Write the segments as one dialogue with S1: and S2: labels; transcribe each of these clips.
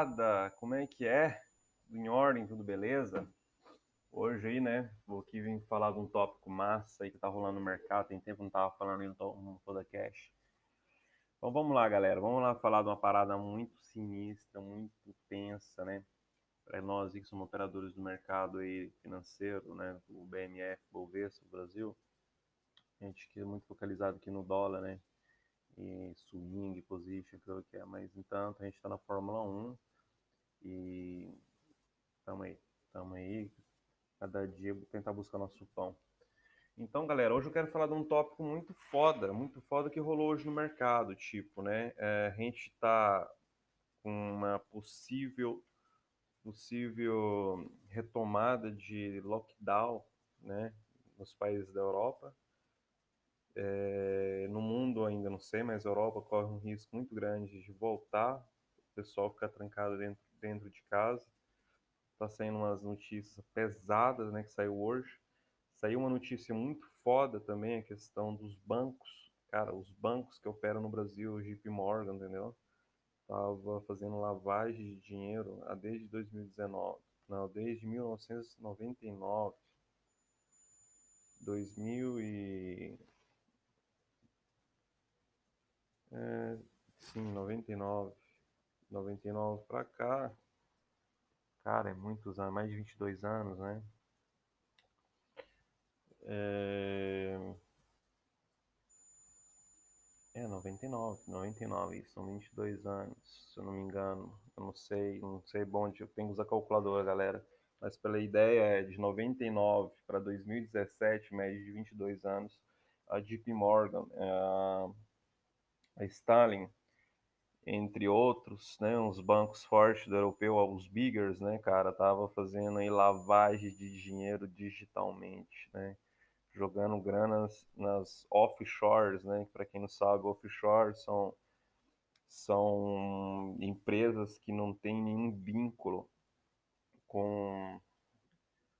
S1: rapaziada, como é que é? Em ordem, tudo beleza? Hoje aí, né, vou aqui vir falar de um tópico massa aí que tá rolando no mercado, tem tempo não tava falando em um podcast. Então vamos lá, galera, vamos lá falar de uma parada muito sinistra, muito tensa, né? Para nós que somos operadores do mercado aí financeiro, né, o BMF, Bovespa, Brasil, a gente que é muito focalizado aqui no dólar, né? e swing position, aquilo que é, mas entanto a gente está na Fórmula 1 e estamos aí, estamos aí, cada dia tentar buscar nosso pão. Então, galera, hoje eu quero falar de um tópico muito foda, muito foda que rolou hoje no mercado, tipo, né? É, a gente está com uma possível possível retomada de lockdown, né, nos países da Europa é, no mundo ainda não sei, mas a Europa corre um risco muito grande de voltar, o pessoal ficar trancado dentro, dentro de casa. Tá saindo umas notícias pesadas, né, que saiu hoje. Saiu uma notícia muito foda também, a questão dos bancos. Cara, os bancos que operam no Brasil, JP Morgan, entendeu? Tava fazendo lavagem de dinheiro desde 2019. Não, desde 1999. 2000 e É, sim, 99. 99 pra cá. Cara, é muitos anos, mais de 22 anos, né? É, é 99, 99, isso, são 22 anos, se eu não me engano. Eu não sei, não sei bom, eu tenho que usar calculadora, galera. Mas pela ideia é de 99 para 2017, média de 22 anos, a JP Morgan, a Stalin, entre outros, né, uns bancos fortes do europeu, os biggers, né, cara, tava fazendo aí lavagem de dinheiro digitalmente, né, jogando granas nas offshores, né, para quem não sabe, offshore são são empresas que não têm nenhum vínculo com,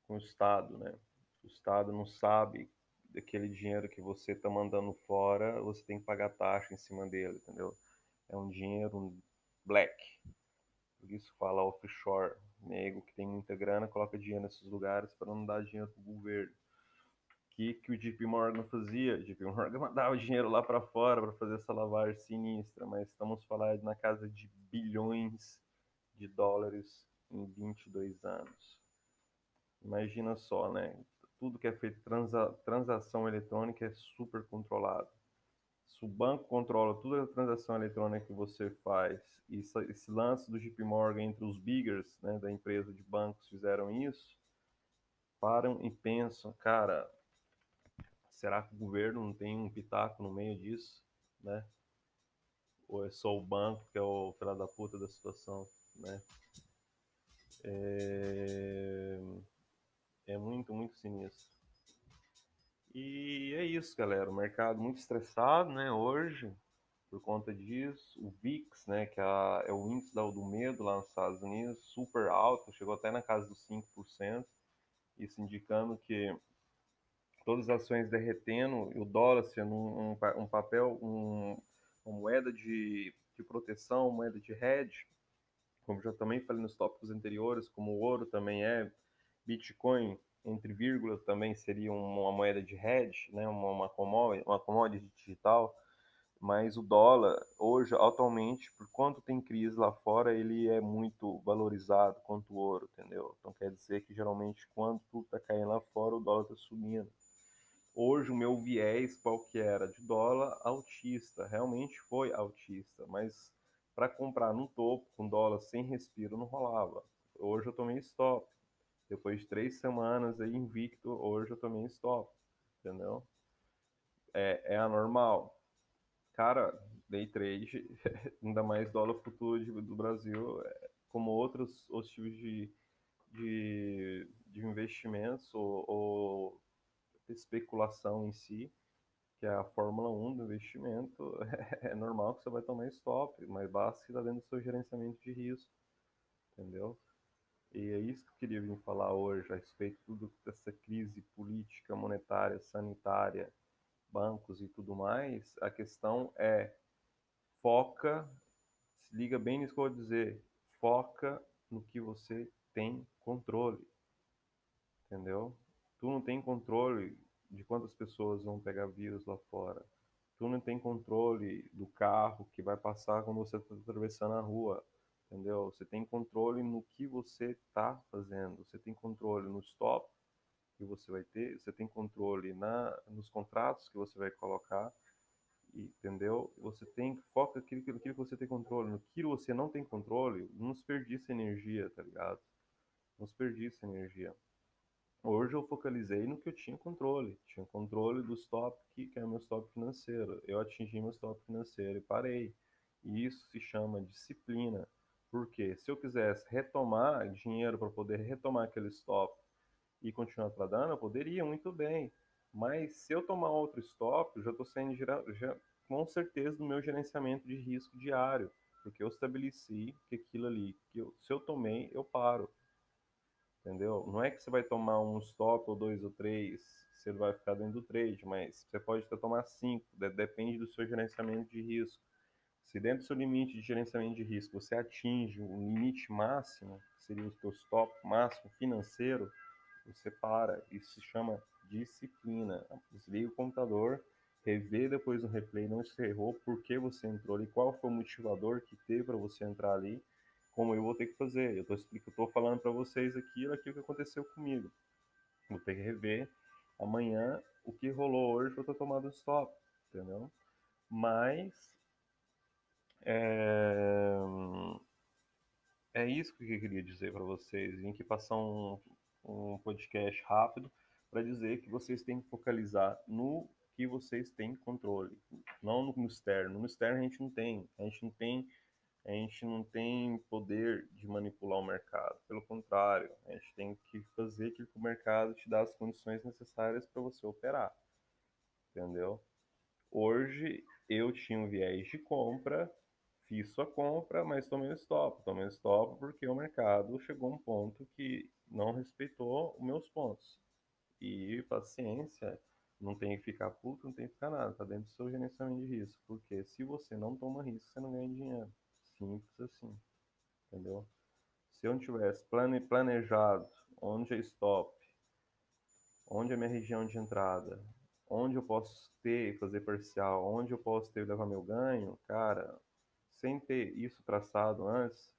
S1: com o Estado, né? O Estado não sabe daquele dinheiro que você está mandando fora, você tem que pagar taxa em cima dele, entendeu? É um dinheiro black. Por isso fala offshore. Nego que tem muita grana coloca dinheiro nesses lugares para não dar dinheiro para o governo. O que, que o JP Morgan fazia? O JP Morgan mandava dinheiro lá para fora para fazer essa lavagem sinistra, mas estamos falando na casa de bilhões de dólares em 22 anos. Imagina só, né? tudo que é feito transa, transação eletrônica é super controlado. Se o banco controla toda a transação eletrônica que você faz, e esse lance do JP Morgan entre os biggers né, da empresa de bancos fizeram isso, param e pensam, cara, será que o governo não tem um pitaco no meio disso, né? Ou é só o banco que é o filho da puta da situação, né? É é muito, muito sinistro. E é isso, galera. O mercado muito estressado, né, hoje, por conta disso. O VIX, né, que é, é o índice do medo lá nos Estados Unidos, super alto, chegou até na casa dos 5%. Isso indicando que todas as ações derretendo o dólar sendo um, um, um papel, um, uma moeda de, de proteção, moeda de hedge, como já também falei nos tópicos anteriores, como o ouro também é, Bitcoin, entre vírgulas, também seria uma moeda de hedge, né? uma, uma, commodity, uma commodity digital, mas o dólar, hoje, atualmente, por quanto tem crise lá fora, ele é muito valorizado quanto o ouro, entendeu? Então quer dizer que geralmente quando tudo está caindo lá fora, o dólar está subindo. Hoje o meu viés qual que era? De dólar altista, realmente foi altista, mas para comprar no topo com dólar sem respiro não rolava. Hoje eu tomei stop. Depois de três semanas aí invicto, hoje eu tomei stop, entendeu? É, é anormal. Cara, day trade, ainda mais dólar futuro do Brasil, é, como outros, outros tipos de, de, de investimentos ou, ou especulação em si, que é a Fórmula 1 do investimento, é normal que você vai tomar stop, mas basta que está dentro do seu gerenciamento de risco, entendeu? E é isso que eu queria vir falar hoje a respeito tudo dessa crise política, monetária, sanitária, bancos e tudo mais. A questão é foca, se liga bem nisso que eu vou dizer, foca no que você tem controle. Entendeu? Tu não tem controle de quantas pessoas vão pegar vírus lá fora. Tu não tem controle do carro que vai passar quando você está atravessando a rua. Entendeu? Você tem controle no que você está fazendo. Você tem controle no stop que você vai ter. Você tem controle na, nos contratos que você vai colocar. Entendeu? Você tem foca naquilo, naquilo que você tem controle. No que você não tem controle, não desperdiça energia, tá ligado? Não desperdiça energia. Hoje eu focalizei no que eu tinha controle. Tinha controle do stop, que é meu stop financeiro. Eu atingi meu stop financeiro e parei. E isso se chama disciplina. Porque se eu quisesse retomar dinheiro para poder retomar aquele stop e continuar tradando, eu poderia muito bem. Mas se eu tomar outro stop, eu já estou saindo já, com certeza do meu gerenciamento de risco diário. Porque eu estabeleci que aquilo ali, que eu, se eu tomei, eu paro entendeu? Não é que você vai tomar um stop ou dois ou três, você vai ficar dentro do trade, mas você pode até tomar cinco, depende do seu gerenciamento de risco. Se dentro do seu limite de gerenciamento de risco você atinge um limite máximo, que seria o seu stop máximo financeiro, você para. Isso se chama disciplina. Desliga o computador, revê depois no replay, não se errou, por que você entrou ali, qual foi o motivador que teve para você entrar ali, como eu vou ter que fazer. Eu estou falando para vocês aqui aquilo que aconteceu comigo. Vou ter que rever amanhã o que rolou hoje para eu ter tomado stop, entendeu? Mas é, é isso que eu queria dizer para vocês. Vim aqui passar um, um podcast rápido para dizer que vocês têm que focalizar no que vocês têm controle, não no externo. No externo a gente não tem, a gente não tem a gente não tem poder de manipular o mercado. Pelo contrário, a gente tem que fazer que o mercado te dá as condições necessárias para você operar. Entendeu? Hoje eu tinha um viés de compra, fiz sua compra, mas tomei um stop. Tomei um stop porque o mercado chegou a um ponto que não respeitou os meus pontos. E paciência, não tem que ficar puto, não tem que ficar nada, tá dentro do seu gerenciamento de risco. Porque se você não toma risco, você não ganha dinheiro simples assim, entendeu? Se eu não tivesse plane, planejado onde é stop, onde é minha região de entrada, onde eu posso ter fazer parcial, onde eu posso ter levar meu ganho, cara, sem ter isso traçado antes,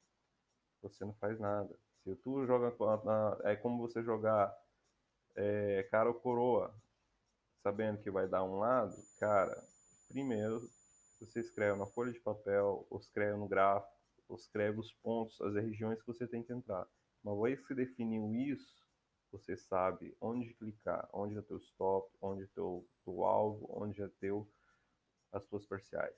S1: você não faz nada. Se tu joga é como você jogar é, cara ou coroa, sabendo que vai dar um lado, cara, primeiro você escreve na folha de papel, ou escreve no gráfico, ou escreve os pontos, as regiões que você tem que entrar. Uma vez que você definiu isso, você sabe onde clicar, onde é teu stop, onde é teu, teu alvo, onde é teu as tuas parciais.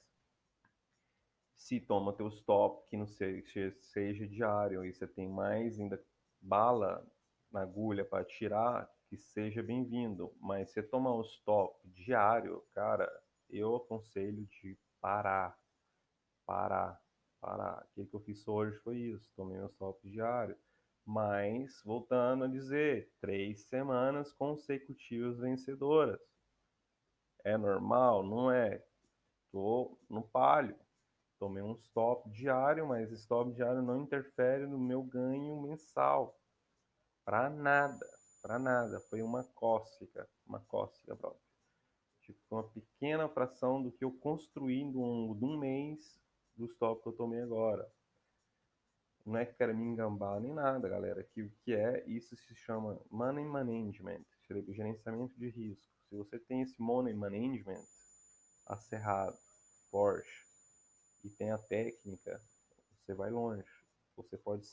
S1: Se toma teu stop, que não seja, seja diário, e você tem mais ainda bala na agulha para tirar, que seja bem-vindo. Mas se tomar um stop diário, cara, eu aconselho de parar, parar, parar. O que eu fiz hoje foi isso, tomei meu stop diário. Mas, voltando a dizer, três semanas consecutivas vencedoras. É normal? Não é. Tô no palio. Tomei um stop diário, mas stop diário não interfere no meu ganho mensal. Pra nada, pra nada. Foi uma cócega, uma cócega, brother. Tipo, uma pequena fração do que eu construí de um, de um mês do stop que eu tomei agora. Não é que quero me engambar nem nada, galera. Que o que é, isso se chama money management, gerenciamento de risco. Se você tem esse money management acerrado, forte, e tem a técnica, você vai longe. Você pode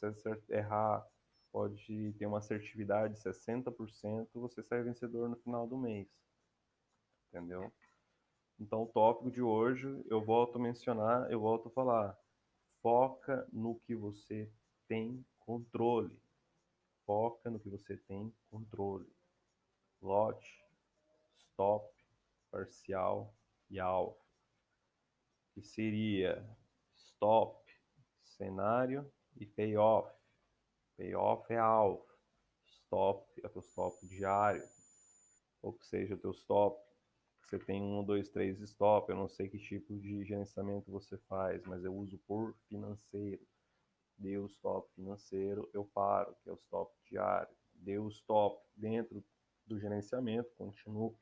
S1: errar, pode ter uma assertividade de 60%, você sai vencedor no final do mês entendeu? Então, o tópico de hoje, eu volto a mencionar, eu volto a falar. Foca no que você tem controle. Foca no que você tem controle. Lote, stop, parcial e alvo. Que seria stop, cenário e payoff. Payoff é alvo. Stop é o teu stop diário. Ou que seja o teu stop você tem um, dois, três stop, eu não sei que tipo de gerenciamento você faz, mas eu uso por financeiro. deu stop financeiro, eu paro, que é o stop diário. Deu stop dentro do gerenciamento, continuo.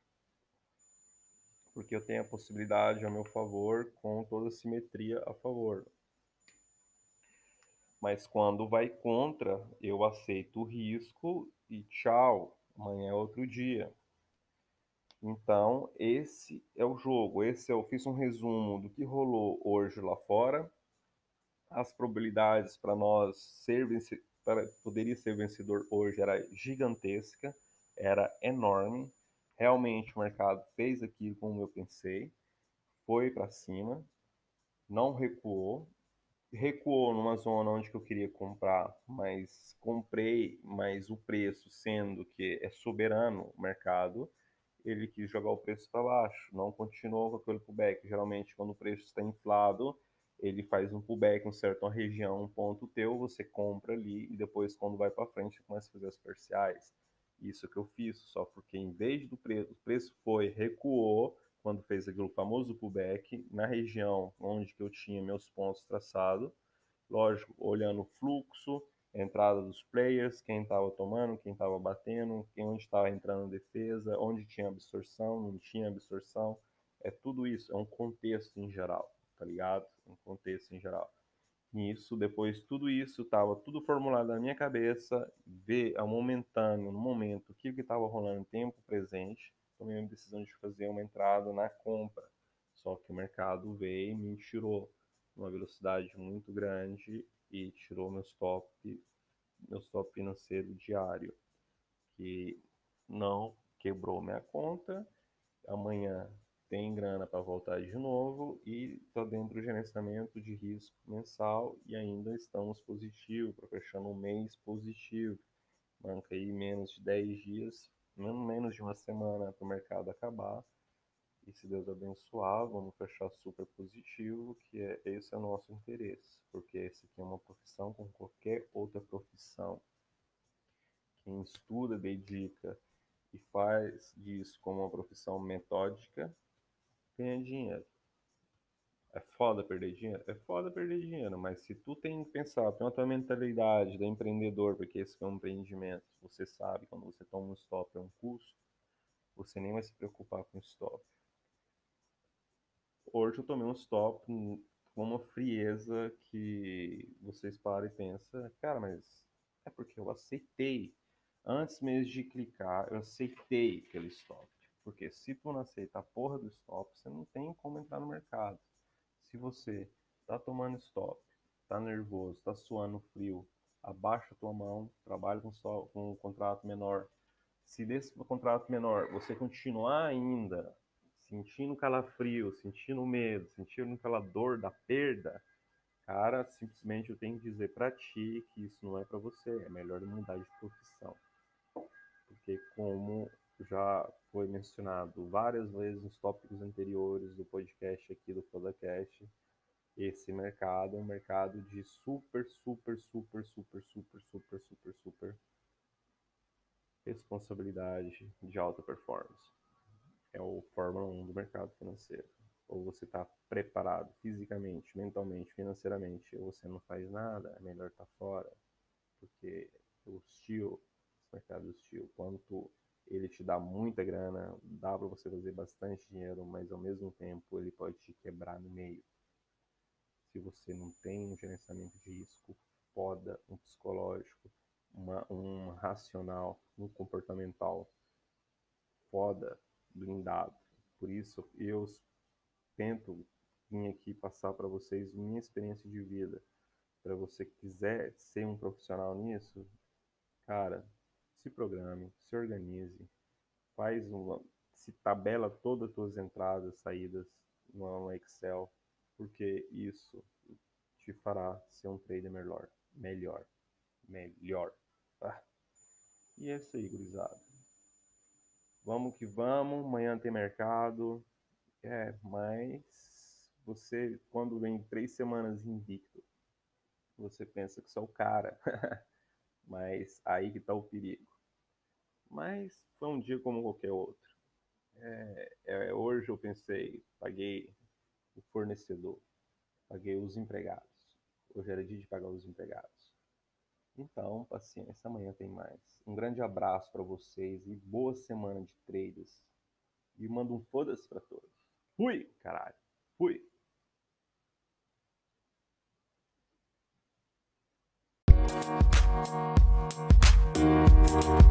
S1: Porque eu tenho a possibilidade a meu favor com toda a simetria a favor. Mas quando vai contra, eu aceito o risco e tchau, amanhã é outro dia. Então, esse é o jogo. Esse eu fiz um resumo do que rolou hoje lá fora. As probabilidades para nós ser para poderia ser vencedor hoje era gigantesca, era enorme. Realmente o mercado fez aquilo como eu pensei, foi para cima, não recuou, recuou numa zona onde eu queria comprar, mas comprei, mas o preço sendo que é soberano o mercado, ele quis jogar o preço para baixo, não continuou com aquele pullback. Geralmente, quando o preço está inflado, ele faz um pullback em certa região, um ponto teu, você compra ali e depois, quando vai para frente, começa a fazer as parciais. Isso que eu fiz, só porque em vez do preço, o preço foi, recuou, quando fez aquele famoso pullback, na região onde que eu tinha meus pontos traçados, lógico, olhando o fluxo, entrada dos players, quem estava tomando, quem estava batendo, quem onde estava entrando defesa, onde tinha absorção, não tinha absorção. É tudo isso, é um contexto em geral, tá ligado? Um contexto em geral. Nisso, depois tudo isso estava tudo formulado na minha cabeça, ver a momentâneo, no momento, o que estava rolando em tempo presente, tomei a decisão de fazer uma entrada na compra. Só que o mercado veio e me tirou uma velocidade muito grande e tirou meu stop, meu stop financeiro diário, que não quebrou minha conta. Amanhã tem grana para voltar de novo e está dentro do gerenciamento de risco mensal e ainda estamos positivo, para fechar um mês positivo. Manca aí menos de 10 dias, menos de uma semana para o mercado acabar e se Deus abençoar, vamos fechar super positivo, que é esse é o nosso interesse, porque esse aqui é uma profissão como qualquer outra profissão. Quem estuda, dedica e faz disso como uma profissão metódica, ganha dinheiro. É foda perder dinheiro? É foda perder dinheiro, mas se tu tem que pensar, tem a tua mentalidade de empreendedor, porque esse é um empreendimento, você sabe, quando você toma um stop é um custo, você nem vai se preocupar com stop. Hoje eu tomei um stop com uma frieza que vocês param e pensam, cara, mas é porque eu aceitei. Antes mesmo de clicar, eu aceitei aquele stop. Porque se tu não aceita a porra do stop, você não tem como entrar no mercado. Se você tá tomando stop, tá nervoso, tá suando frio, abaixa tua mão, trabalha com, stop, com um contrato menor. Se desse contrato menor você continuar ainda sentindo calafrio, sentindo medo, sentindo aquela dor da perda, cara, simplesmente eu tenho que dizer para ti que isso não é para você, é melhor mudar de profissão. Porque como já foi mencionado várias vezes nos tópicos anteriores do podcast aqui do Podcast, esse mercado é um mercado de super, super, super, super, super, super, super, super responsabilidade de alta performance é o Fórmula 1 do mercado financeiro. Ou você está preparado fisicamente, mentalmente, financeiramente, ou você não faz nada, é melhor estar tá fora. Porque o hostil, esse mercado é hostil, quanto ele te dá muita grana, dá para você fazer bastante dinheiro, mas ao mesmo tempo ele pode te quebrar no meio. Se você não tem um gerenciamento de risco foda, um psicológico, uma, um racional, um comportamental foda, blindado. Por isso, eu tento vir aqui passar para vocês minha experiência de vida. Para você que quiser ser um profissional nisso, cara, se programe, se organize, faz uma, se tabela todas as suas entradas, saídas no Excel, porque isso te fará ser um trader melhor, melhor, melhor. Tá? E é isso aí, gurizada. Vamos que vamos, amanhã tem mercado. É, mas você, quando vem três semanas invicto, você pensa que sou o cara. mas aí que tá o perigo. Mas foi um dia como qualquer outro. É, é, hoje eu pensei, paguei o fornecedor, paguei os empregados. Hoje era dia de pagar os empregados. Então, paciência, amanhã tem mais. Um grande abraço para vocês e boa semana de traders. E mando um foda-se para todos. Fui, caralho. Fui. Thank うん。